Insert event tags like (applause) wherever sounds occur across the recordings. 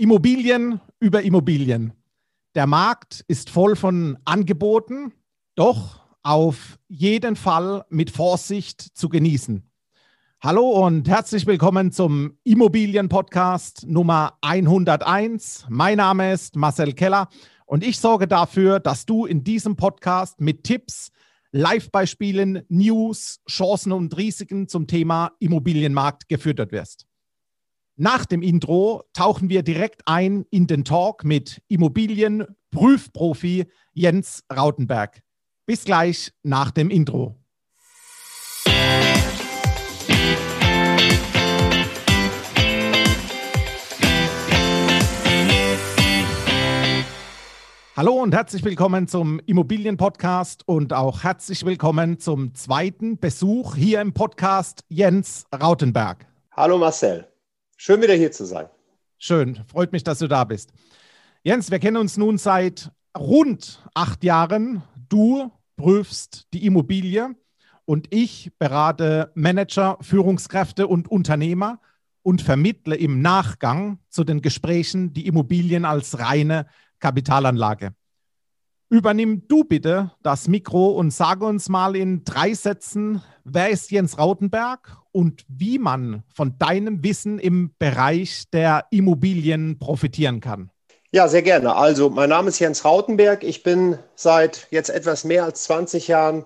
Immobilien über Immobilien. Der Markt ist voll von Angeboten, doch auf jeden Fall mit Vorsicht zu genießen. Hallo und herzlich willkommen zum Immobilien-Podcast Nummer 101. Mein Name ist Marcel Keller und ich sorge dafür, dass du in diesem Podcast mit Tipps, Live-Beispielen, News, Chancen und Risiken zum Thema Immobilienmarkt gefüttert wirst. Nach dem Intro tauchen wir direkt ein in den Talk mit Immobilienprüfprofi Jens Rautenberg. Bis gleich nach dem Intro. Hallo und herzlich willkommen zum Immobilienpodcast und auch herzlich willkommen zum zweiten Besuch hier im Podcast Jens Rautenberg. Hallo Marcel. Schön wieder hier zu sein. Schön, freut mich, dass du da bist. Jens, wir kennen uns nun seit rund acht Jahren. Du prüfst die Immobilie und ich berate Manager, Führungskräfte und Unternehmer und vermittle im Nachgang zu den Gesprächen die Immobilien als reine Kapitalanlage. Übernimm du bitte das Mikro und sage uns mal in drei Sätzen, wer ist Jens Rautenberg und wie man von deinem Wissen im Bereich der Immobilien profitieren kann. Ja, sehr gerne. Also, mein Name ist Jens Rautenberg. Ich bin seit jetzt etwas mehr als 20 Jahren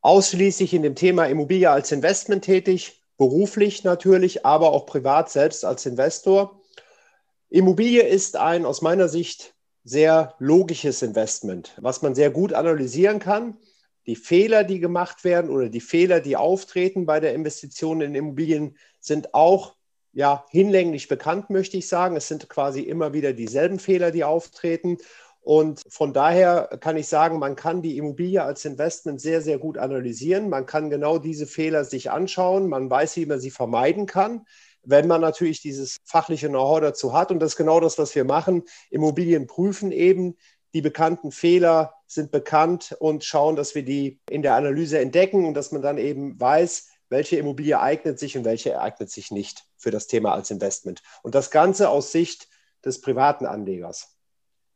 ausschließlich in dem Thema Immobilie als Investment tätig, beruflich natürlich, aber auch privat selbst als Investor. Immobilie ist ein aus meiner Sicht sehr logisches Investment, was man sehr gut analysieren kann. Die Fehler, die gemacht werden oder die Fehler, die auftreten bei der Investition in Immobilien, sind auch ja, hinlänglich bekannt, möchte ich sagen. Es sind quasi immer wieder dieselben Fehler, die auftreten. Und von daher kann ich sagen, man kann die Immobilie als Investment sehr, sehr gut analysieren. Man kann genau diese Fehler sich anschauen. Man weiß, wie man sie vermeiden kann wenn man natürlich dieses fachliche Know-how dazu hat. Und das ist genau das, was wir machen. Immobilien prüfen eben. Die bekannten Fehler sind bekannt und schauen, dass wir die in der Analyse entdecken und dass man dann eben weiß, welche Immobilie eignet sich und welche eignet sich nicht für das Thema als Investment. Und das Ganze aus Sicht des privaten Anlegers.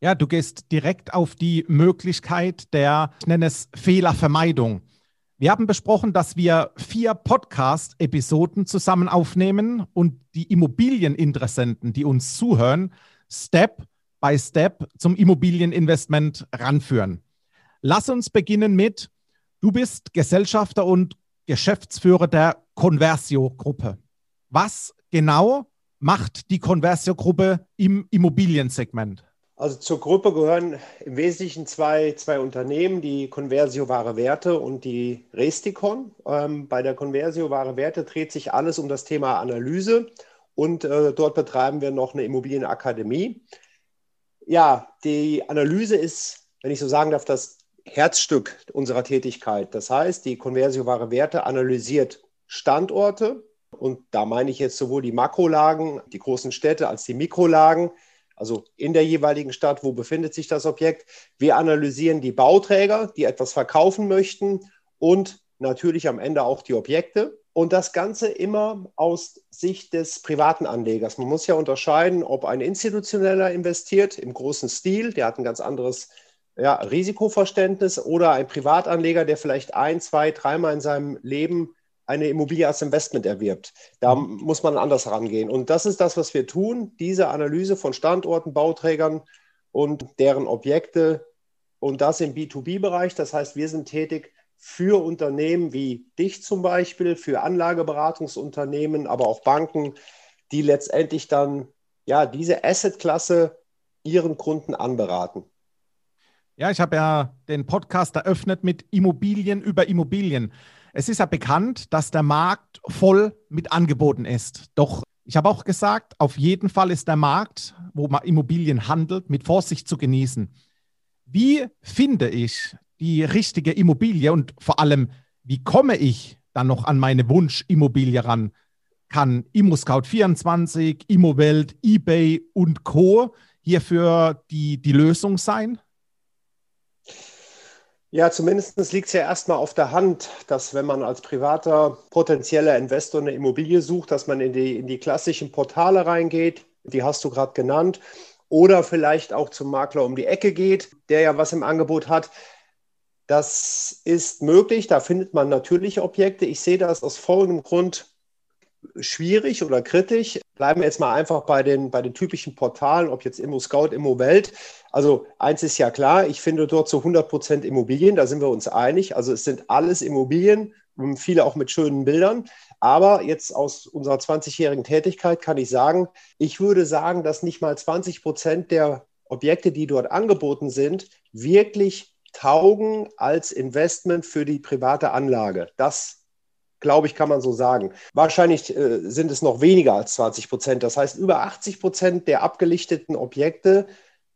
Ja, du gehst direkt auf die Möglichkeit der, ich nenne es Fehlervermeidung. Wir haben besprochen, dass wir vier Podcast-Episoden zusammen aufnehmen und die Immobilieninteressenten, die uns zuhören, Step by Step zum Immobilieninvestment ranführen. Lass uns beginnen mit, du bist Gesellschafter und Geschäftsführer der Conversio-Gruppe. Was genau macht die Conversio-Gruppe im Immobiliensegment? Also zur Gruppe gehören im Wesentlichen zwei, zwei Unternehmen, die Conversio Wahre Werte und die Resticon. Ähm, bei der Conversio Wahre Werte dreht sich alles um das Thema Analyse und äh, dort betreiben wir noch eine Immobilienakademie. Ja, die Analyse ist, wenn ich so sagen darf, das Herzstück unserer Tätigkeit. Das heißt, die Conversio Wahre Werte analysiert Standorte und da meine ich jetzt sowohl die Makrolagen, die großen Städte als die Mikrolagen also in der jeweiligen Stadt, wo befindet sich das Objekt. Wir analysieren die Bauträger, die etwas verkaufen möchten und natürlich am Ende auch die Objekte. Und das Ganze immer aus Sicht des privaten Anlegers. Man muss ja unterscheiden, ob ein institutioneller investiert im großen Stil, der hat ein ganz anderes ja, Risikoverständnis, oder ein Privatanleger, der vielleicht ein, zwei, dreimal in seinem Leben eine Immobilie als Investment erwirbt. Da mhm. muss man anders herangehen. Und das ist das, was wir tun, diese Analyse von Standorten, Bauträgern und deren Objekte und das im B2B-Bereich. Das heißt, wir sind tätig für Unternehmen wie dich zum Beispiel, für Anlageberatungsunternehmen, aber auch Banken, die letztendlich dann ja diese Assetklasse ihren Kunden anberaten. Ja, ich habe ja den Podcast eröffnet mit Immobilien über Immobilien. Es ist ja bekannt, dass der Markt voll mit Angeboten ist. Doch ich habe auch gesagt, auf jeden Fall ist der Markt, wo man Immobilien handelt, mit Vorsicht zu genießen. Wie finde ich die richtige Immobilie und vor allem, wie komme ich dann noch an meine Wunschimmobilie ran? Kann ImmoScout24, Immowelt, eBay und Co. hierfür die, die Lösung sein? Ja, zumindest liegt es ja erstmal auf der Hand, dass wenn man als privater potenzieller Investor eine Immobilie sucht, dass man in die, in die klassischen Portale reingeht, die hast du gerade genannt, oder vielleicht auch zum Makler um die Ecke geht, der ja was im Angebot hat. Das ist möglich, da findet man natürliche Objekte. Ich sehe das aus folgendem Grund schwierig oder kritisch. Bleiben wir jetzt mal einfach bei den, bei den typischen Portalen, ob jetzt Immo Scout, Immo Welt. Also eins ist ja klar, ich finde dort zu 100 Prozent Immobilien, da sind wir uns einig. Also es sind alles Immobilien, viele auch mit schönen Bildern. Aber jetzt aus unserer 20-jährigen Tätigkeit kann ich sagen, ich würde sagen, dass nicht mal 20 Prozent der Objekte, die dort angeboten sind, wirklich taugen als Investment für die private Anlage. Das glaube ich, kann man so sagen. Wahrscheinlich äh, sind es noch weniger als 20 Prozent. Das heißt, über 80 Prozent der abgelichteten Objekte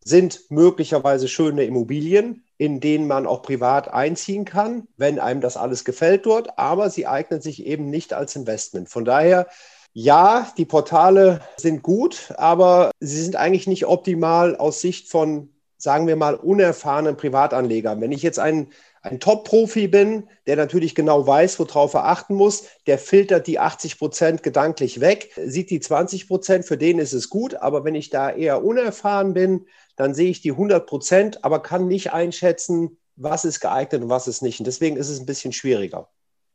sind möglicherweise schöne Immobilien, in denen man auch privat einziehen kann, wenn einem das alles gefällt dort, aber sie eignen sich eben nicht als Investment. Von daher, ja, die Portale sind gut, aber sie sind eigentlich nicht optimal aus Sicht von, sagen wir mal, unerfahrenen Privatanlegern. Wenn ich jetzt einen ein Top-Profi bin, der natürlich genau weiß, worauf er achten muss, der filtert die 80 Prozent gedanklich weg, sieht die 20 Prozent, für den ist es gut, aber wenn ich da eher unerfahren bin, dann sehe ich die 100 Prozent, aber kann nicht einschätzen, was ist geeignet und was ist nicht. Und deswegen ist es ein bisschen schwieriger.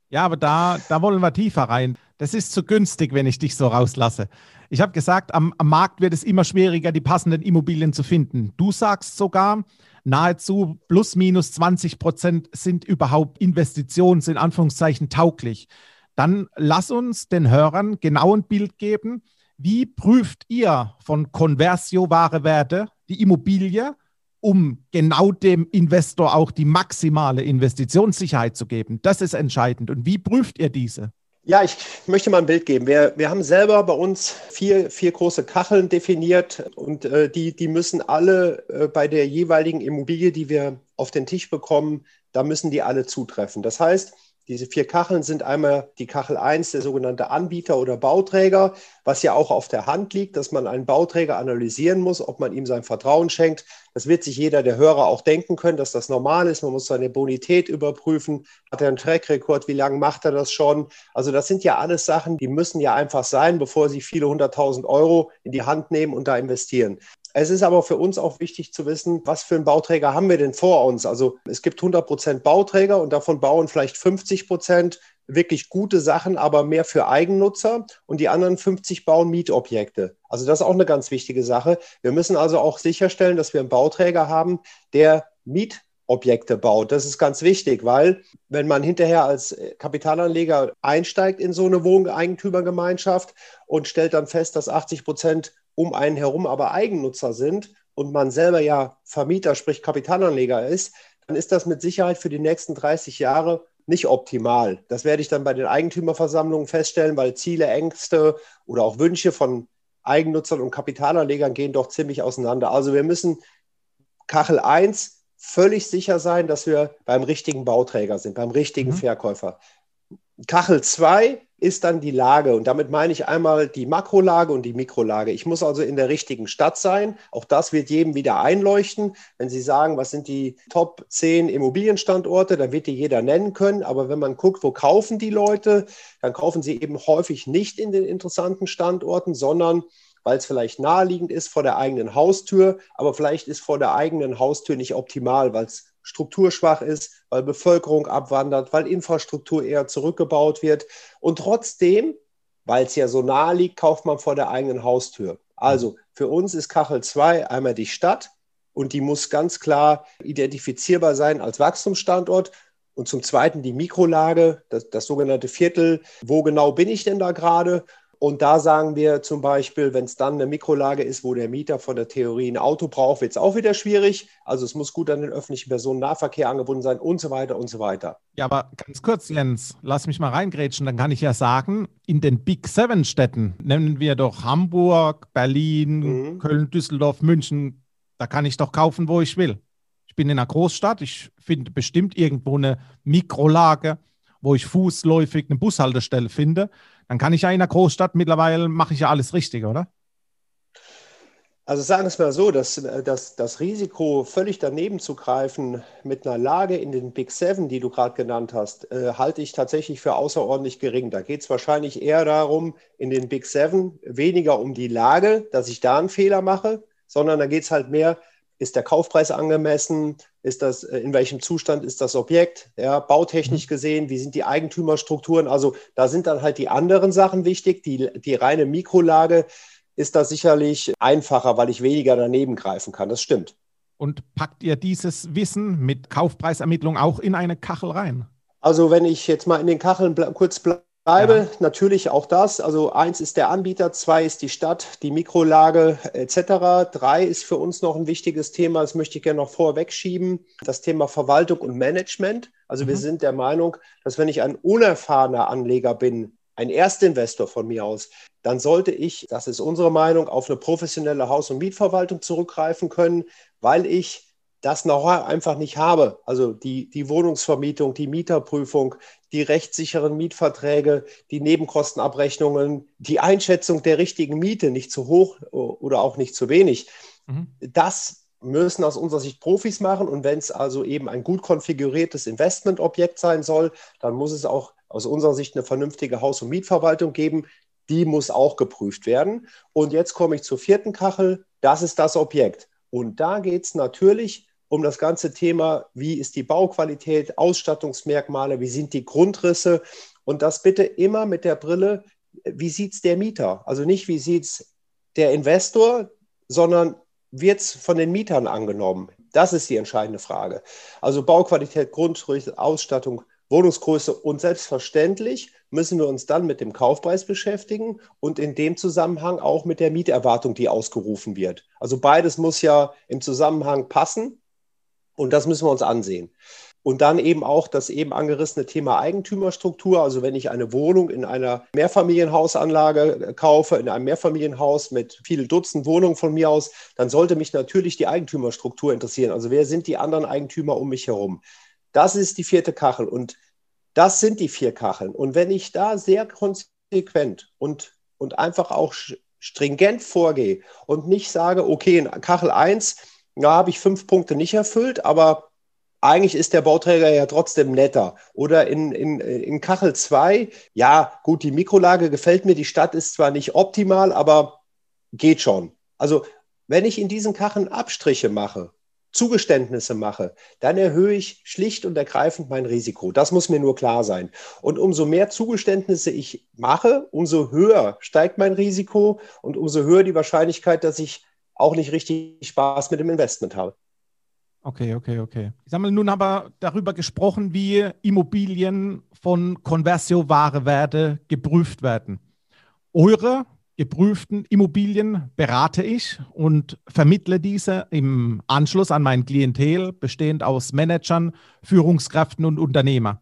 Ja, aber da, da wollen wir tiefer rein. Das ist zu günstig, wenn ich dich so rauslasse. Ich habe gesagt, am, am Markt wird es immer schwieriger, die passenden Immobilien zu finden. Du sagst sogar, nahezu plus minus 20 Prozent sind überhaupt Investitions in Anführungszeichen tauglich. Dann lass uns den Hörern genau ein Bild geben. Wie prüft ihr von Conversio wahre Werte die Immobilie, um genau dem Investor auch die maximale Investitionssicherheit zu geben? Das ist entscheidend. Und wie prüft ihr diese? Ja, ich möchte mal ein Bild geben. Wir, wir haben selber bei uns vier, vier große Kacheln definiert und äh, die, die müssen alle äh, bei der jeweiligen Immobilie, die wir auf den Tisch bekommen, da müssen die alle zutreffen. Das heißt, diese vier Kacheln sind einmal die Kachel 1, der sogenannte Anbieter oder Bauträger, was ja auch auf der Hand liegt, dass man einen Bauträger analysieren muss, ob man ihm sein Vertrauen schenkt. Das wird sich jeder der Hörer auch denken können, dass das normal ist. Man muss seine Bonität überprüfen. Hat er einen Track-Rekord? Wie lange macht er das schon? Also das sind ja alles Sachen, die müssen ja einfach sein, bevor Sie viele hunderttausend Euro in die Hand nehmen und da investieren. Es ist aber für uns auch wichtig zu wissen, was für einen Bauträger haben wir denn vor uns? Also es gibt 100 Prozent Bauträger und davon bauen vielleicht 50 Prozent wirklich gute Sachen, aber mehr für Eigennutzer und die anderen 50 bauen Mietobjekte. Also das ist auch eine ganz wichtige Sache. Wir müssen also auch sicherstellen, dass wir einen Bauträger haben, der Mietobjekte baut. Das ist ganz wichtig, weil wenn man hinterher als Kapitalanleger einsteigt in so eine Wohneigentümergemeinschaft und stellt dann fest, dass 80 Prozent um einen herum aber Eigennutzer sind und man selber ja Vermieter, sprich Kapitalanleger ist, dann ist das mit Sicherheit für die nächsten 30 Jahre nicht optimal. Das werde ich dann bei den Eigentümerversammlungen feststellen, weil Ziele, Ängste oder auch Wünsche von Eigennutzern und Kapitalanlegern gehen doch ziemlich auseinander. Also wir müssen Kachel 1 völlig sicher sein, dass wir beim richtigen Bauträger sind, beim richtigen mhm. Verkäufer. Kachel 2 ist dann die Lage. Und damit meine ich einmal die Makrolage und die Mikrolage. Ich muss also in der richtigen Stadt sein. Auch das wird jedem wieder einleuchten. Wenn Sie sagen, was sind die Top 10 Immobilienstandorte, dann wird die jeder nennen können. Aber wenn man guckt, wo kaufen die Leute, dann kaufen sie eben häufig nicht in den interessanten Standorten, sondern weil es vielleicht naheliegend ist vor der eigenen Haustür, aber vielleicht ist vor der eigenen Haustür nicht optimal, weil es strukturschwach ist, weil Bevölkerung abwandert, weil Infrastruktur eher zurückgebaut wird. Und trotzdem, weil es ja so nahe liegt, kauft man vor der eigenen Haustür. Also für uns ist Kachel 2 einmal die Stadt und die muss ganz klar identifizierbar sein als Wachstumsstandort. Und zum Zweiten die Mikrolage, das, das sogenannte Viertel. Wo genau bin ich denn da gerade? Und da sagen wir zum Beispiel, wenn es dann eine Mikrolage ist, wo der Mieter von der Theorie ein Auto braucht, wird es auch wieder schwierig. Also es muss gut an den öffentlichen Personennahverkehr angebunden sein und so weiter und so weiter. Ja, aber ganz kurz, Jens, lass mich mal reingrätschen. Dann kann ich ja sagen, in den Big Seven Städten, nennen wir doch Hamburg, Berlin, mhm. Köln, Düsseldorf, München, da kann ich doch kaufen, wo ich will. Ich bin in einer Großstadt, ich finde bestimmt irgendwo eine Mikrolage, wo ich fußläufig eine Bushaltestelle finde dann kann ich ja in der Großstadt mittlerweile, mache ich ja alles richtig, oder? Also sagen wir es mal so, dass, dass das Risiko, völlig daneben zu greifen mit einer Lage in den Big Seven, die du gerade genannt hast, äh, halte ich tatsächlich für außerordentlich gering. Da geht es wahrscheinlich eher darum, in den Big Seven weniger um die Lage, dass ich da einen Fehler mache, sondern da geht es halt mehr, ist der Kaufpreis angemessen, ist das, äh, in welchem Zustand ist das Objekt, ja, bautechnisch mhm. gesehen, wie sind die Eigentümerstrukturen. Also da sind dann halt die anderen Sachen wichtig, die, die reine Mikrolage ist das sicherlich einfacher, weil ich weniger daneben greifen kann. Das stimmt. Und packt ihr dieses Wissen mit Kaufpreisermittlung auch in eine Kachel rein? Also wenn ich jetzt mal in den Kacheln kurz bleibe, ja. natürlich auch das. Also eins ist der Anbieter, zwei ist die Stadt, die Mikrolage etc. Drei ist für uns noch ein wichtiges Thema, das möchte ich gerne noch vorweg schieben, das Thema Verwaltung und Management. Also mhm. wir sind der Meinung, dass wenn ich ein unerfahrener Anleger bin, ein Erstinvestor von mir aus, dann sollte ich, das ist unsere Meinung, auf eine professionelle Haus- und Mietverwaltung zurückgreifen können, weil ich das Know-how einfach nicht habe. Also die, die Wohnungsvermietung, die Mieterprüfung, die rechtssicheren Mietverträge, die Nebenkostenabrechnungen, die Einschätzung der richtigen Miete, nicht zu hoch oder auch nicht zu wenig. Mhm. Das müssen aus unserer Sicht Profis machen. Und wenn es also eben ein gut konfiguriertes Investmentobjekt sein soll, dann muss es auch aus unserer Sicht eine vernünftige Haus- und Mietverwaltung geben. Die muss auch geprüft werden. Und jetzt komme ich zur vierten Kachel. Das ist das Objekt. Und da geht es natürlich um das ganze Thema, wie ist die Bauqualität, Ausstattungsmerkmale, wie sind die Grundrisse. Und das bitte immer mit der Brille, wie sieht es der Mieter? Also nicht, wie sieht es der Investor, sondern wird es von den Mietern angenommen? Das ist die entscheidende Frage. Also Bauqualität, Grundrisse, Ausstattung, Wohnungsgröße und selbstverständlich müssen wir uns dann mit dem Kaufpreis beschäftigen und in dem Zusammenhang auch mit der Mieterwartung, die ausgerufen wird. Also beides muss ja im Zusammenhang passen und das müssen wir uns ansehen. Und dann eben auch das eben angerissene Thema Eigentümerstruktur. Also wenn ich eine Wohnung in einer Mehrfamilienhausanlage kaufe, in einem Mehrfamilienhaus mit vielen Dutzend Wohnungen von mir aus, dann sollte mich natürlich die Eigentümerstruktur interessieren. Also wer sind die anderen Eigentümer um mich herum? Das ist die vierte Kachel und das sind die vier Kacheln. Und wenn ich da sehr konsequent und, und einfach auch stringent vorgehe und nicht sage, okay, in Kachel 1, da habe ich fünf Punkte nicht erfüllt, aber eigentlich ist der Bauträger ja trotzdem netter. Oder in, in, in Kachel 2, ja, gut, die Mikrolage gefällt mir, die Stadt ist zwar nicht optimal, aber geht schon. Also, wenn ich in diesen Kacheln Abstriche mache Zugeständnisse mache, dann erhöhe ich schlicht und ergreifend mein Risiko. Das muss mir nur klar sein. Und umso mehr Zugeständnisse ich mache, umso höher steigt mein Risiko und umso höher die Wahrscheinlichkeit, dass ich auch nicht richtig Spaß mit dem Investment habe. Okay, okay, okay. Ich habe nun aber darüber gesprochen, wie Immobilien von Conversio Ware Werte geprüft werden. Eure geprüften Immobilien berate ich und vermittle diese im Anschluss an mein Klientel, bestehend aus Managern, Führungskräften und Unternehmer.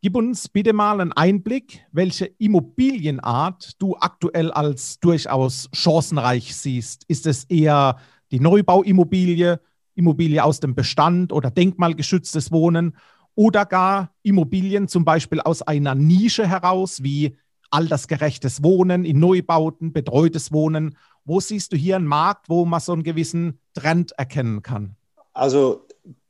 Gib uns bitte mal einen Einblick, welche Immobilienart du aktuell als durchaus chancenreich siehst. Ist es eher die Neubauimmobilie, Immobilie aus dem Bestand oder denkmalgeschütztes Wohnen oder gar Immobilien zum Beispiel aus einer Nische heraus wie altersgerechtes Wohnen, in Neubauten, betreutes Wohnen. Wo siehst du hier einen Markt, wo man so einen gewissen Trend erkennen kann? Also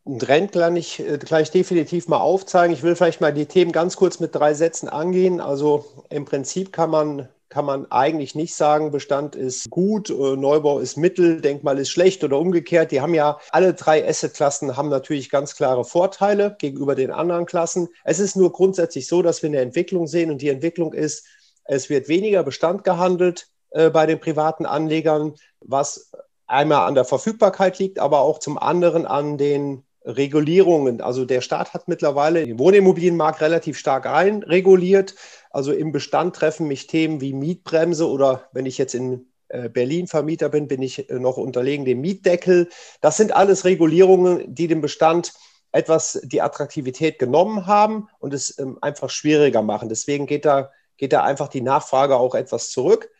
einen Trend kann ich äh, gleich definitiv mal aufzeigen. Ich will vielleicht mal die Themen ganz kurz mit drei Sätzen angehen. Also im Prinzip kann man kann man eigentlich nicht sagen, Bestand ist gut, äh, Neubau ist mittel, Denkmal ist schlecht oder umgekehrt. Die haben ja alle drei Assetklassen haben natürlich ganz klare Vorteile gegenüber den anderen Klassen. Es ist nur grundsätzlich so, dass wir eine Entwicklung sehen und die Entwicklung ist, es wird weniger Bestand gehandelt äh, bei den privaten Anlegern, was einmal an der Verfügbarkeit liegt, aber auch zum anderen an den Regulierungen. Also der Staat hat mittlerweile den Wohnimmobilienmarkt relativ stark einreguliert. Also im Bestand treffen mich Themen wie Mietbremse oder wenn ich jetzt in äh, Berlin Vermieter bin, bin ich äh, noch unterlegen dem Mietdeckel. Das sind alles Regulierungen, die dem Bestand etwas die Attraktivität genommen haben und es ähm, einfach schwieriger machen. Deswegen geht da, geht da einfach die Nachfrage auch etwas zurück.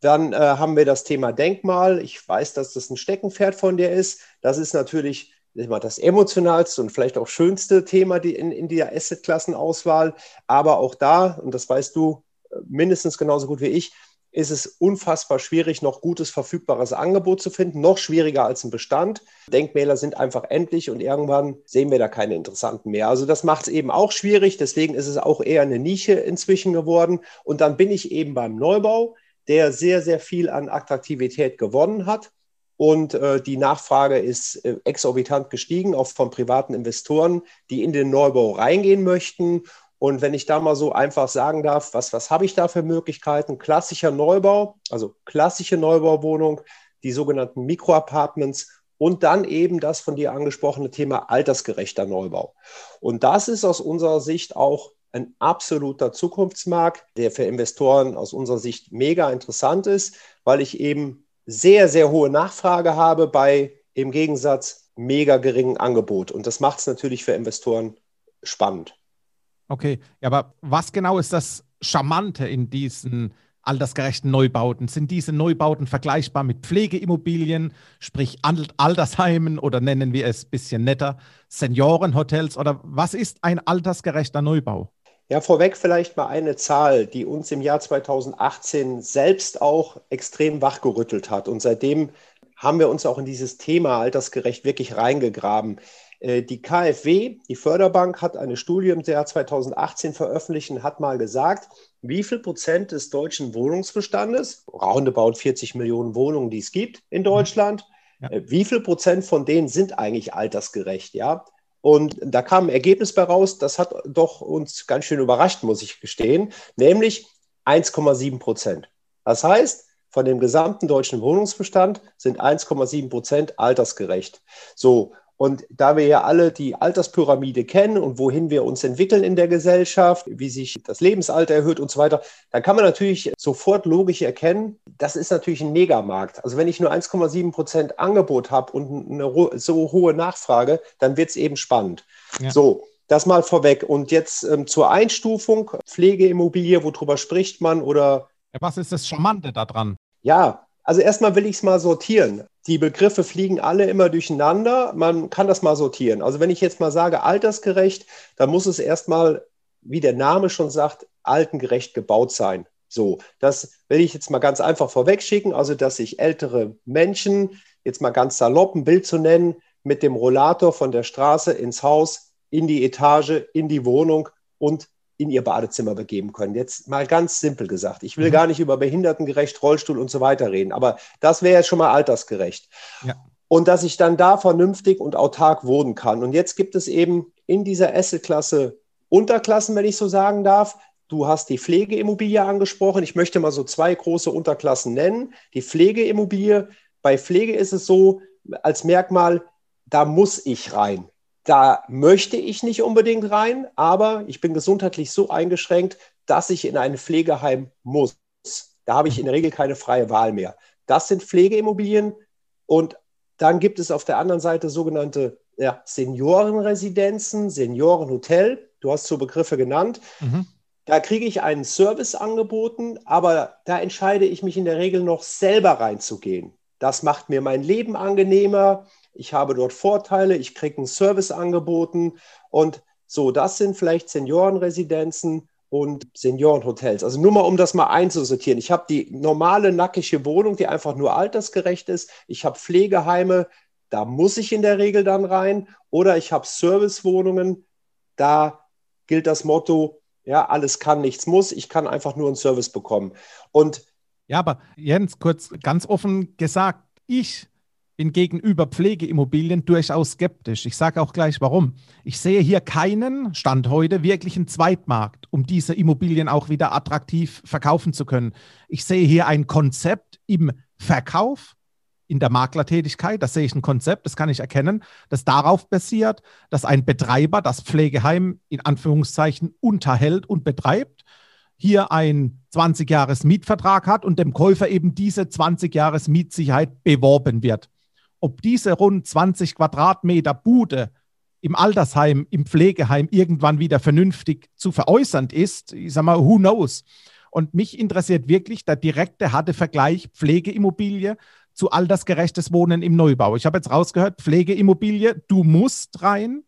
Dann äh, haben wir das Thema Denkmal. Ich weiß, dass das ein Steckenpferd von dir ist. Das ist natürlich das emotionalste und vielleicht auch schönste Thema in, in der Asset-Klassenauswahl. Aber auch da, und das weißt du äh, mindestens genauso gut wie ich, ist es unfassbar schwierig, noch gutes verfügbares Angebot zu finden, noch schwieriger als ein Bestand. Denkmäler sind einfach endlich und irgendwann sehen wir da keine interessanten mehr. Also das macht es eben auch schwierig, deswegen ist es auch eher eine Nische inzwischen geworden. Und dann bin ich eben beim Neubau, der sehr, sehr viel an Attraktivität gewonnen hat. Und äh, die Nachfrage ist äh, exorbitant gestiegen, auch von privaten Investoren, die in den Neubau reingehen möchten und wenn ich da mal so einfach sagen darf, was, was habe ich da für Möglichkeiten? Klassischer Neubau, also klassische Neubauwohnung, die sogenannten Mikroapartments und dann eben das von dir angesprochene Thema altersgerechter Neubau. Und das ist aus unserer Sicht auch ein absoluter Zukunftsmarkt, der für Investoren aus unserer Sicht mega interessant ist, weil ich eben sehr, sehr hohe Nachfrage habe bei im Gegensatz mega geringen Angebot. Und das macht es natürlich für Investoren spannend. Okay, aber was genau ist das Charmante in diesen altersgerechten Neubauten? Sind diese Neubauten vergleichbar mit Pflegeimmobilien, sprich Altersheimen oder nennen wir es ein bisschen netter, Seniorenhotels oder was ist ein altersgerechter Neubau? Ja, vorweg vielleicht mal eine Zahl, die uns im Jahr 2018 selbst auch extrem wachgerüttelt hat. Und seitdem haben wir uns auch in dieses Thema altersgerecht wirklich reingegraben. Äh, die KfW, die Förderbank, hat eine Studie im Jahr 2018 veröffentlicht und hat mal gesagt, wie viel Prozent des deutschen Wohnungsbestandes, roundabout 40 Millionen Wohnungen, die es gibt in mhm. Deutschland, ja. Äh, wie viel Prozent von denen sind eigentlich altersgerecht, ja? Und da kam ein Ergebnis bei raus, das hat doch uns ganz schön überrascht, muss ich gestehen, nämlich 1,7 Prozent. Das heißt, von dem gesamten deutschen Wohnungsbestand sind 1,7 Prozent altersgerecht. So, und da wir ja alle die Alterspyramide kennen und wohin wir uns entwickeln in der Gesellschaft, wie sich das Lebensalter erhöht und so weiter, dann kann man natürlich sofort logisch erkennen, das ist natürlich ein Megamarkt. Also wenn ich nur 1,7 Prozent Angebot habe und eine so hohe Nachfrage, dann wird es eben spannend. Ja. So, das mal vorweg. Und jetzt ähm, zur Einstufung, Pflegeimmobilie, worüber spricht man oder. Ja, was ist das Charmante daran? Ja, also erstmal will ich es mal sortieren. Die Begriffe fliegen alle immer durcheinander. Man kann das mal sortieren. Also wenn ich jetzt mal sage altersgerecht, dann muss es erstmal, wie der Name schon sagt, altengerecht gebaut sein. So, das will ich jetzt mal ganz einfach vorwegschicken. Also, dass sich ältere Menschen, jetzt mal ganz salopp ein Bild zu nennen, mit dem Rollator von der Straße ins Haus, in die Etage, in die Wohnung und in ihr Badezimmer begeben können. Jetzt mal ganz simpel gesagt. Ich will mhm. gar nicht über behindertengerecht, Rollstuhl und so weiter reden, aber das wäre jetzt schon mal altersgerecht. Ja. Und dass ich dann da vernünftig und autark wohnen kann. Und jetzt gibt es eben in dieser Assetklasse Unterklassen, wenn ich so sagen darf. Du hast die Pflegeimmobilie angesprochen. Ich möchte mal so zwei große Unterklassen nennen. Die Pflegeimmobilie. Bei Pflege ist es so als Merkmal, da muss ich rein. Da möchte ich nicht unbedingt rein, aber ich bin gesundheitlich so eingeschränkt, dass ich in ein Pflegeheim muss. Da habe ich in der Regel keine freie Wahl mehr. Das sind Pflegeimmobilien und dann gibt es auf der anderen Seite sogenannte ja, Seniorenresidenzen, Seniorenhotel. Du hast so Begriffe genannt. Mhm. Da kriege ich einen Service angeboten, aber da entscheide ich mich in der Regel noch selber reinzugehen. Das macht mir mein Leben angenehmer ich habe dort Vorteile, ich kriege einen Service angeboten und so, das sind vielleicht Seniorenresidenzen und Seniorenhotels. Also nur mal, um das mal einzusortieren. Ich habe die normale nackige Wohnung, die einfach nur altersgerecht ist. Ich habe Pflegeheime, da muss ich in der Regel dann rein. Oder ich habe Servicewohnungen, da gilt das Motto, ja, alles kann, nichts muss. Ich kann einfach nur einen Service bekommen. Und ja, aber Jens, kurz ganz offen gesagt, ich bin gegenüber Pflegeimmobilien durchaus skeptisch. Ich sage auch gleich warum. Ich sehe hier keinen Stand heute wirklichen Zweitmarkt, um diese Immobilien auch wieder attraktiv verkaufen zu können. Ich sehe hier ein Konzept im Verkauf, in der Maklertätigkeit. Da sehe ich ein Konzept, das kann ich erkennen, das darauf basiert, dass ein Betreiber das Pflegeheim in Anführungszeichen unterhält und betreibt hier ein 20 Jahres Mietvertrag hat und dem Käufer eben diese 20 Jahres Mietsicherheit beworben wird ob diese rund 20 Quadratmeter Bude im Altersheim, im Pflegeheim irgendwann wieder vernünftig zu veräußern ist, ich sage mal, who knows? Und mich interessiert wirklich der direkte, harte Vergleich Pflegeimmobilie zu altersgerechtes Wohnen im Neubau. Ich habe jetzt rausgehört, Pflegeimmobilie, du musst rein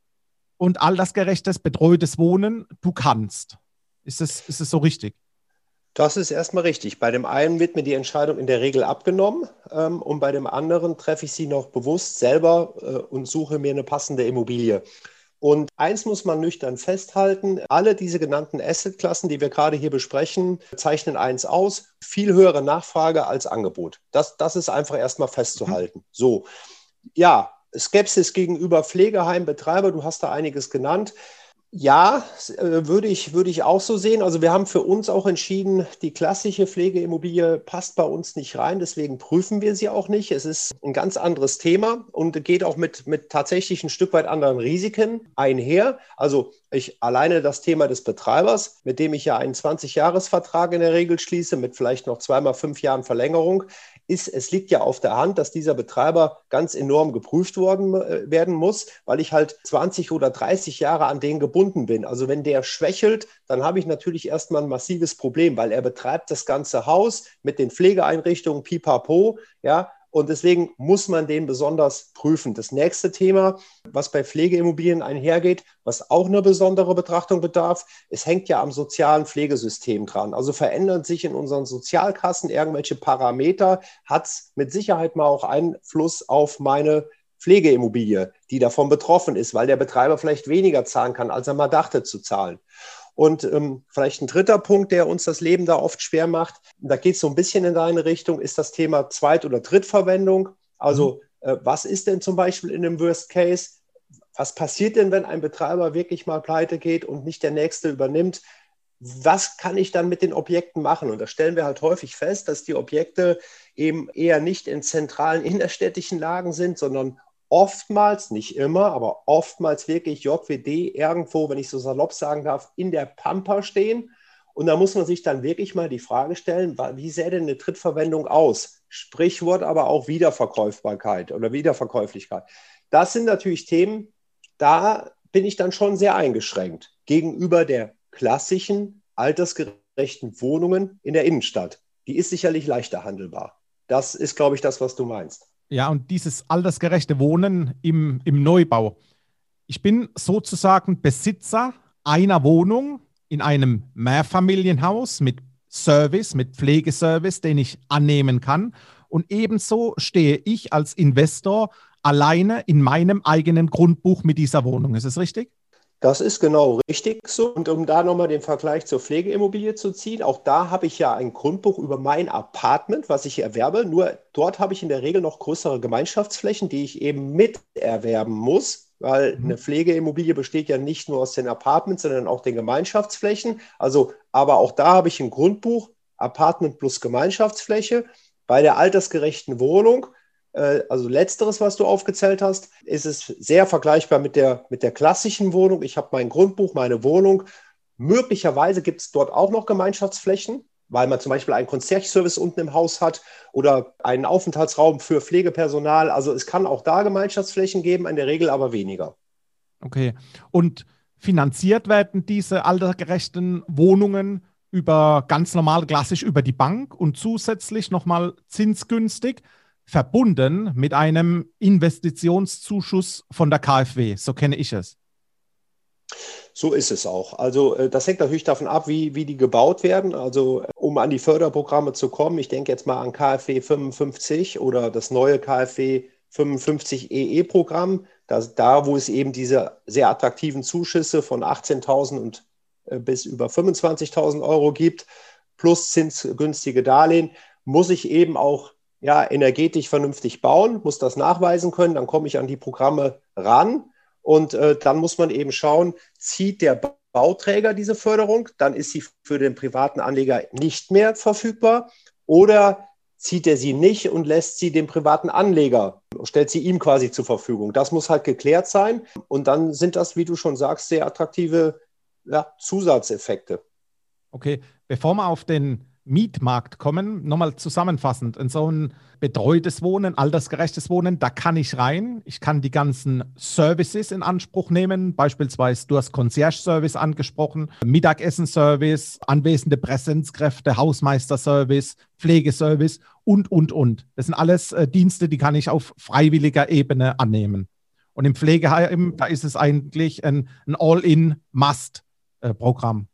und altersgerechtes, betreutes Wohnen, du kannst. Ist es, ist es so richtig? Das ist erstmal richtig. Bei dem einen wird mir die Entscheidung in der Regel abgenommen ähm, und bei dem anderen treffe ich sie noch bewusst selber äh, und suche mir eine passende Immobilie. Und eins muss man nüchtern festhalten, alle diese genannten Assetklassen, die wir gerade hier besprechen, zeichnen eins aus, viel höhere Nachfrage als Angebot. Das, das ist einfach erstmal festzuhalten. Mhm. So, ja, Skepsis gegenüber Pflegeheimbetreiber, du hast da einiges genannt. Ja, äh, würde ich, würde ich auch so sehen. Also wir haben für uns auch entschieden, die klassische Pflegeimmobilie passt bei uns nicht rein. Deswegen prüfen wir sie auch nicht. Es ist ein ganz anderes Thema und geht auch mit, mit tatsächlich ein Stück weit anderen Risiken einher. Also ich alleine das Thema des Betreibers, mit dem ich ja einen 20-Jahres-Vertrag in der Regel schließe, mit vielleicht noch zweimal fünf Jahren Verlängerung, ist, es liegt ja auf der Hand, dass dieser Betreiber ganz enorm geprüft worden äh, werden muss, weil ich halt 20 oder 30 Jahre an den gebunden bin. Also wenn der schwächelt, dann habe ich natürlich erstmal ein massives Problem, weil er betreibt das ganze Haus mit den Pflegeeinrichtungen pipapo, ja, und deswegen muss man den besonders prüfen. Das nächste Thema, was bei Pflegeimmobilien einhergeht, was auch eine besondere Betrachtung bedarf, es hängt ja am sozialen Pflegesystem dran. Also verändern sich in unseren Sozialkassen irgendwelche Parameter, hat es mit Sicherheit mal auch Einfluss auf meine Pflegeimmobilie, die davon betroffen ist, weil der Betreiber vielleicht weniger zahlen kann, als er mal dachte zu zahlen. Und ähm, vielleicht ein dritter Punkt, der uns das Leben da oft schwer macht, da geht es so ein bisschen in deine Richtung, ist das Thema Zweit- oder Drittverwendung. Also mhm. äh, was ist denn zum Beispiel in einem Worst Case? Was passiert denn, wenn ein Betreiber wirklich mal pleite geht und nicht der nächste übernimmt? Was kann ich dann mit den Objekten machen? Und da stellen wir halt häufig fest, dass die Objekte eben eher nicht in zentralen (laughs) innerstädtischen Lagen sind, sondern oftmals, nicht immer, aber oftmals wirklich JWD irgendwo, wenn ich so salopp sagen darf, in der Pampa stehen. Und da muss man sich dann wirklich mal die Frage stellen, wie sähe denn eine Trittverwendung aus? Sprichwort aber auch Wiederverkäufbarkeit oder Wiederverkäuflichkeit. Das sind natürlich Themen, da bin ich dann schon sehr eingeschränkt gegenüber der klassischen, altersgerechten Wohnungen in der Innenstadt. Die ist sicherlich leichter handelbar. Das ist, glaube ich, das, was du meinst. Ja, und dieses altersgerechte Wohnen im, im Neubau. Ich bin sozusagen Besitzer einer Wohnung in einem Mehrfamilienhaus mit Service, mit Pflegeservice, den ich annehmen kann. Und ebenso stehe ich als Investor alleine in meinem eigenen Grundbuch mit dieser Wohnung. Ist es richtig? Das ist genau richtig so. Und um da nochmal den Vergleich zur Pflegeimmobilie zu ziehen, auch da habe ich ja ein Grundbuch über mein Apartment, was ich erwerbe. Nur dort habe ich in der Regel noch größere Gemeinschaftsflächen, die ich eben miterwerben muss, weil mhm. eine Pflegeimmobilie besteht ja nicht nur aus den Apartments, sondern auch den Gemeinschaftsflächen. Also, aber auch da habe ich ein Grundbuch, Apartment plus Gemeinschaftsfläche. Bei der altersgerechten Wohnung also letzteres, was du aufgezählt hast, ist es sehr vergleichbar mit der, mit der klassischen Wohnung. Ich habe mein Grundbuch, meine Wohnung. Möglicherweise gibt es dort auch noch Gemeinschaftsflächen, weil man zum Beispiel einen Concierge-Service unten im Haus hat oder einen Aufenthaltsraum für Pflegepersonal. Also es kann auch da Gemeinschaftsflächen geben, in der Regel aber weniger. Okay. Und finanziert werden diese altergerechten Wohnungen über ganz normal klassisch über die Bank und zusätzlich nochmal zinsgünstig verbunden mit einem Investitionszuschuss von der KfW. So kenne ich es. So ist es auch. Also äh, das hängt natürlich davon ab, wie, wie die gebaut werden. Also um an die Förderprogramme zu kommen, ich denke jetzt mal an KfW 55 oder das neue KfW 55 EE-Programm, da wo es eben diese sehr attraktiven Zuschüsse von 18.000 und äh, bis über 25.000 Euro gibt, plus zinsgünstige Darlehen, muss ich eben auch ja, energetisch vernünftig bauen, muss das nachweisen können, dann komme ich an die Programme ran und äh, dann muss man eben schauen, zieht der Bauträger diese Förderung, dann ist sie für den privaten Anleger nicht mehr verfügbar oder zieht er sie nicht und lässt sie dem privaten Anleger, stellt sie ihm quasi zur Verfügung. Das muss halt geklärt sein und dann sind das, wie du schon sagst, sehr attraktive ja, Zusatzeffekte. Okay, bevor wir auf den Mietmarkt kommen. Nochmal zusammenfassend, in so ein betreutes Wohnen, altersgerechtes Wohnen, da kann ich rein. Ich kann die ganzen Services in Anspruch nehmen. Beispielsweise, du hast Concierge-Service angesprochen, Mittagessen-Service, anwesende Präsenzkräfte, Hausmeister-Service, Pflegeservice und, und, und. Das sind alles äh, Dienste, die kann ich auf freiwilliger Ebene annehmen. Und im Pflegeheim, da ist es eigentlich ein, ein All-in-Must-Programm.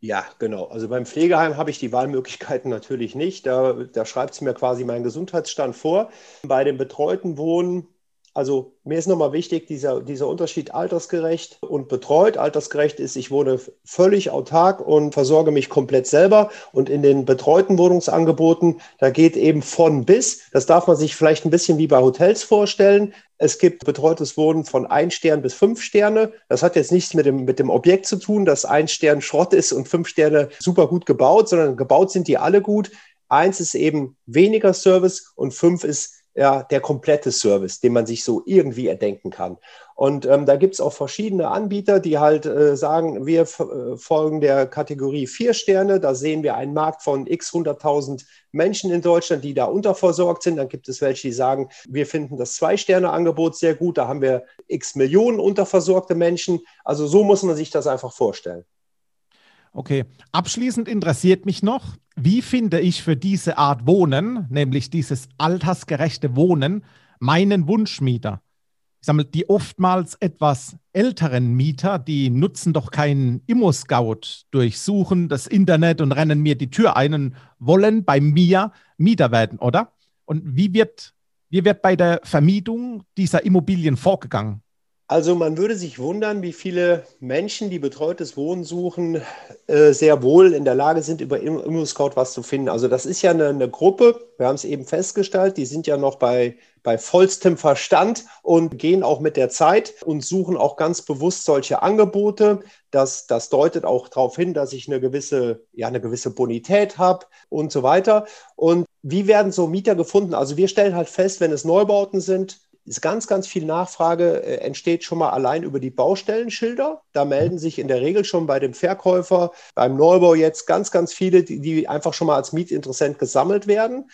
Ja, genau. Also beim Pflegeheim habe ich die Wahlmöglichkeiten (laughs) natürlich nicht. Da, da schreibt es mir quasi meinen Gesundheitsstand vor. Bei dem betreuten Wohnen also mir ist nochmal wichtig, dieser, dieser Unterschied altersgerecht und betreut. Altersgerecht ist, ich wohne völlig autark und versorge mich komplett selber. Und in den betreuten Wohnungsangeboten, da geht eben von bis. Das darf man sich vielleicht ein bisschen wie bei Hotels vorstellen. Es gibt betreutes Wohnen von ein Stern bis fünf Sterne. Das hat jetzt nichts mit dem, mit dem Objekt zu tun, dass ein Stern Schrott ist und fünf Sterne super gut gebaut, sondern gebaut sind die alle gut. Eins ist eben weniger Service und fünf ist ja, der komplette Service, den man sich so irgendwie erdenken kann. Und ähm, da gibt es auch verschiedene Anbieter, die halt äh, sagen, wir äh, folgen der Kategorie vier Sterne. Da sehen wir einen Markt von x 100.000 Menschen in Deutschland, die da unterversorgt sind. Dann gibt es welche, die sagen, wir finden das Zwei-Sterne-Angebot sehr gut. Da haben wir x Millionen unterversorgte Menschen. Also so muss man sich das einfach vorstellen. Okay, abschließend interessiert mich noch, wie finde ich für diese Art Wohnen, nämlich dieses altersgerechte Wohnen, meinen Wunschmieter? Ich sage mal, die oftmals etwas älteren Mieter, die nutzen doch keinen Immo-Scout, durchsuchen das Internet und rennen mir die Tür ein und wollen bei mir Mieter werden, oder? Und wie wird, wie wird bei der Vermietung dieser Immobilien vorgegangen? Also man würde sich wundern, wie viele Menschen, die betreutes Wohnen suchen, äh, sehr wohl in der Lage sind, über ImmoScout was zu finden. Also das ist ja eine, eine Gruppe, wir haben es eben festgestellt, die sind ja noch bei, bei vollstem Verstand und gehen auch mit der Zeit und suchen auch ganz bewusst solche Angebote. Das, das deutet auch darauf hin, dass ich eine gewisse, ja, eine gewisse Bonität habe und so weiter. Und wie werden so Mieter gefunden? Also wir stellen halt fest, wenn es Neubauten sind, ist ganz, ganz viel Nachfrage äh, entsteht schon mal allein über die Baustellenschilder. Da melden sich in der Regel schon bei dem Verkäufer, beim Neubau jetzt ganz, ganz viele, die, die einfach schon mal als Mietinteressent gesammelt werden.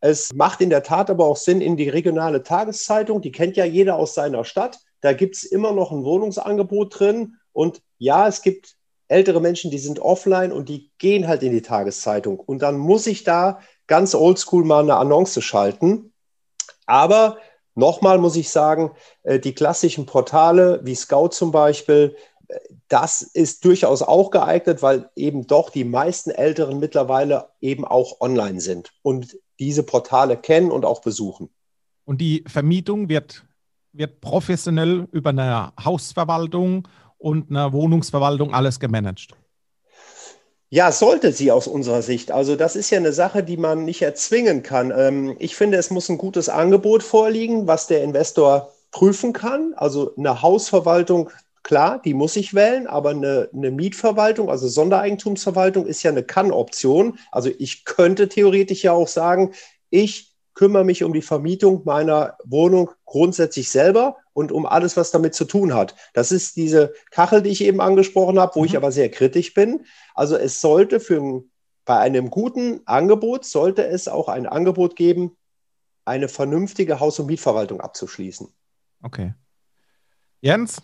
Es macht in der Tat aber auch Sinn in die regionale Tageszeitung. Die kennt ja jeder aus seiner Stadt. Da gibt es immer noch ein Wohnungsangebot drin. Und ja, es gibt ältere Menschen, die sind offline und die gehen halt in die Tageszeitung. Und dann muss ich da ganz oldschool mal eine Annonce schalten. Aber Nochmal muss ich sagen, äh, die klassischen Portale wie Scout zum Beispiel, äh, das ist durchaus auch geeignet, weil eben doch die meisten Älteren mittlerweile eben auch online sind und diese Portale kennen und auch besuchen. Und die Vermietung wird, wird professionell über eine Hausverwaltung und eine Wohnungsverwaltung alles gemanagt. Ja, sollte sie aus unserer Sicht. Also das ist ja eine Sache, die man nicht erzwingen kann. Ähm, ich finde, es muss ein gutes Angebot vorliegen, was der Investor prüfen kann. Also eine Hausverwaltung, klar, die muss ich wählen, aber eine, eine Mietverwaltung, also Sondereigentumsverwaltung, ist ja eine Kann-Option. Also ich könnte theoretisch ja auch sagen, ich kümmere mich um die Vermietung meiner Wohnung grundsätzlich selber und um alles, was damit zu tun hat. Das ist diese Kachel, die ich eben angesprochen habe, wo mhm. ich aber sehr kritisch bin. Also es sollte für bei einem guten Angebot sollte es auch ein Angebot geben, eine vernünftige Haus- und Mietverwaltung abzuschließen. Okay. Jens,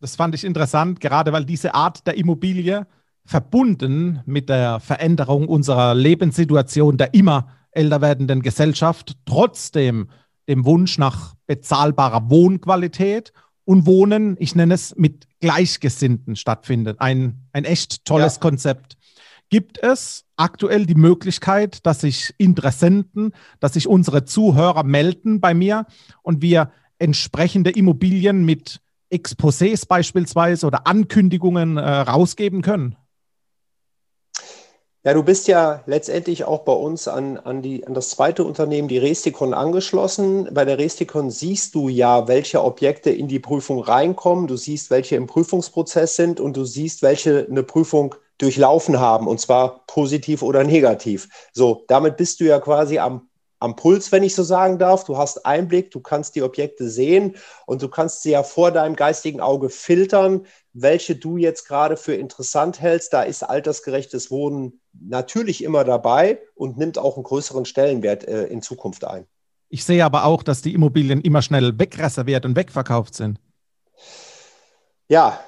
das fand ich interessant, gerade weil diese Art der Immobilie verbunden mit der Veränderung unserer Lebenssituation, der immer älter werdenden Gesellschaft trotzdem dem Wunsch nach bezahlbarer Wohnqualität und Wohnen, ich nenne es, mit Gleichgesinnten stattfindet. Ein, ein echt tolles ja. Konzept. Gibt es aktuell die Möglichkeit, dass sich Interessenten, dass sich unsere Zuhörer melden bei mir und wir entsprechende Immobilien mit Exposés beispielsweise oder Ankündigungen äh, rausgeben können? Ja, du bist ja letztendlich auch bei uns an, an, die, an das zweite Unternehmen, die Resticon, angeschlossen. Bei der Resticon siehst du ja, welche Objekte in die Prüfung reinkommen. Du siehst, welche im Prüfungsprozess sind und du siehst, welche eine Prüfung durchlaufen haben, und zwar positiv oder negativ. So, damit bist du ja quasi am, am Puls, wenn ich so sagen darf. Du hast Einblick, du kannst die Objekte sehen und du kannst sie ja vor deinem geistigen Auge filtern, welche du jetzt gerade für interessant hältst. Da ist altersgerechtes Wohnen natürlich immer dabei und nimmt auch einen größeren Stellenwert äh, in Zukunft ein. Ich sehe aber auch, dass die Immobilien immer schnell wegreserviert und wegverkauft sind. Ja,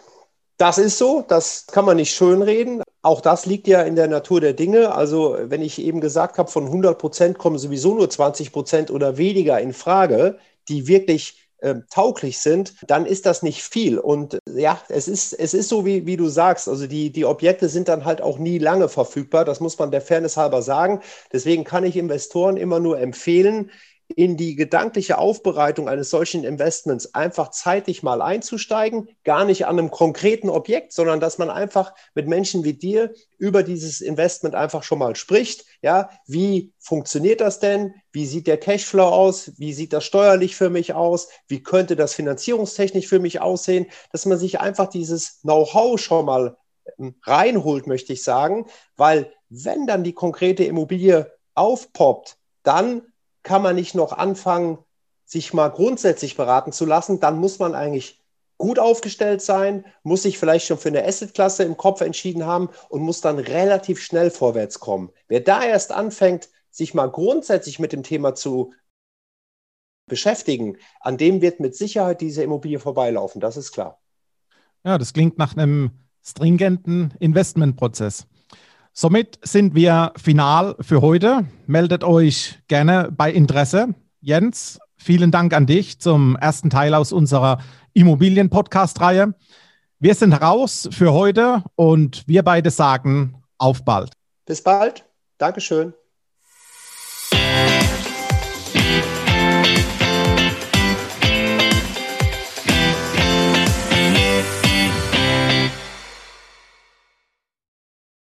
das ist so, das kann man nicht schönreden. Auch das liegt ja in der Natur der Dinge. Also wenn ich eben gesagt habe, von 100 Prozent kommen sowieso nur 20 Prozent oder weniger in Frage, die wirklich äh, tauglich sind, dann ist das nicht viel. Und ja, es ist, es ist so, wie, wie du sagst. Also die, die Objekte sind dann halt auch nie lange verfügbar. Das muss man der Fairness halber sagen. Deswegen kann ich Investoren immer nur empfehlen, in die gedankliche Aufbereitung eines solchen Investments einfach zeitig mal einzusteigen, gar nicht an einem konkreten Objekt, sondern dass man einfach mit Menschen wie dir über dieses Investment einfach schon mal spricht. Ja, wie funktioniert das denn? Wie sieht der Cashflow aus? Wie sieht das steuerlich für mich aus? Wie könnte das finanzierungstechnisch für mich aussehen? Dass man sich einfach dieses Know-how schon mal ähm, reinholt, möchte ich sagen, weil wenn dann die konkrete Immobilie aufpoppt, dann kann man nicht noch anfangen, sich mal grundsätzlich beraten zu lassen, dann muss man eigentlich gut aufgestellt sein, muss sich vielleicht schon für eine Assetklasse im Kopf entschieden haben und muss dann relativ schnell vorwärts kommen. Wer da erst anfängt, sich mal grundsätzlich mit dem Thema zu beschäftigen, an dem wird mit Sicherheit diese Immobilie vorbeilaufen, das ist klar. Ja, das klingt nach einem stringenten Investmentprozess. Somit sind wir final für heute. Meldet euch gerne bei Interesse. Jens, vielen Dank an dich zum ersten Teil aus unserer Immobilien-Podcast-Reihe. Wir sind raus für heute und wir beide sagen auf bald. Bis bald. Dankeschön.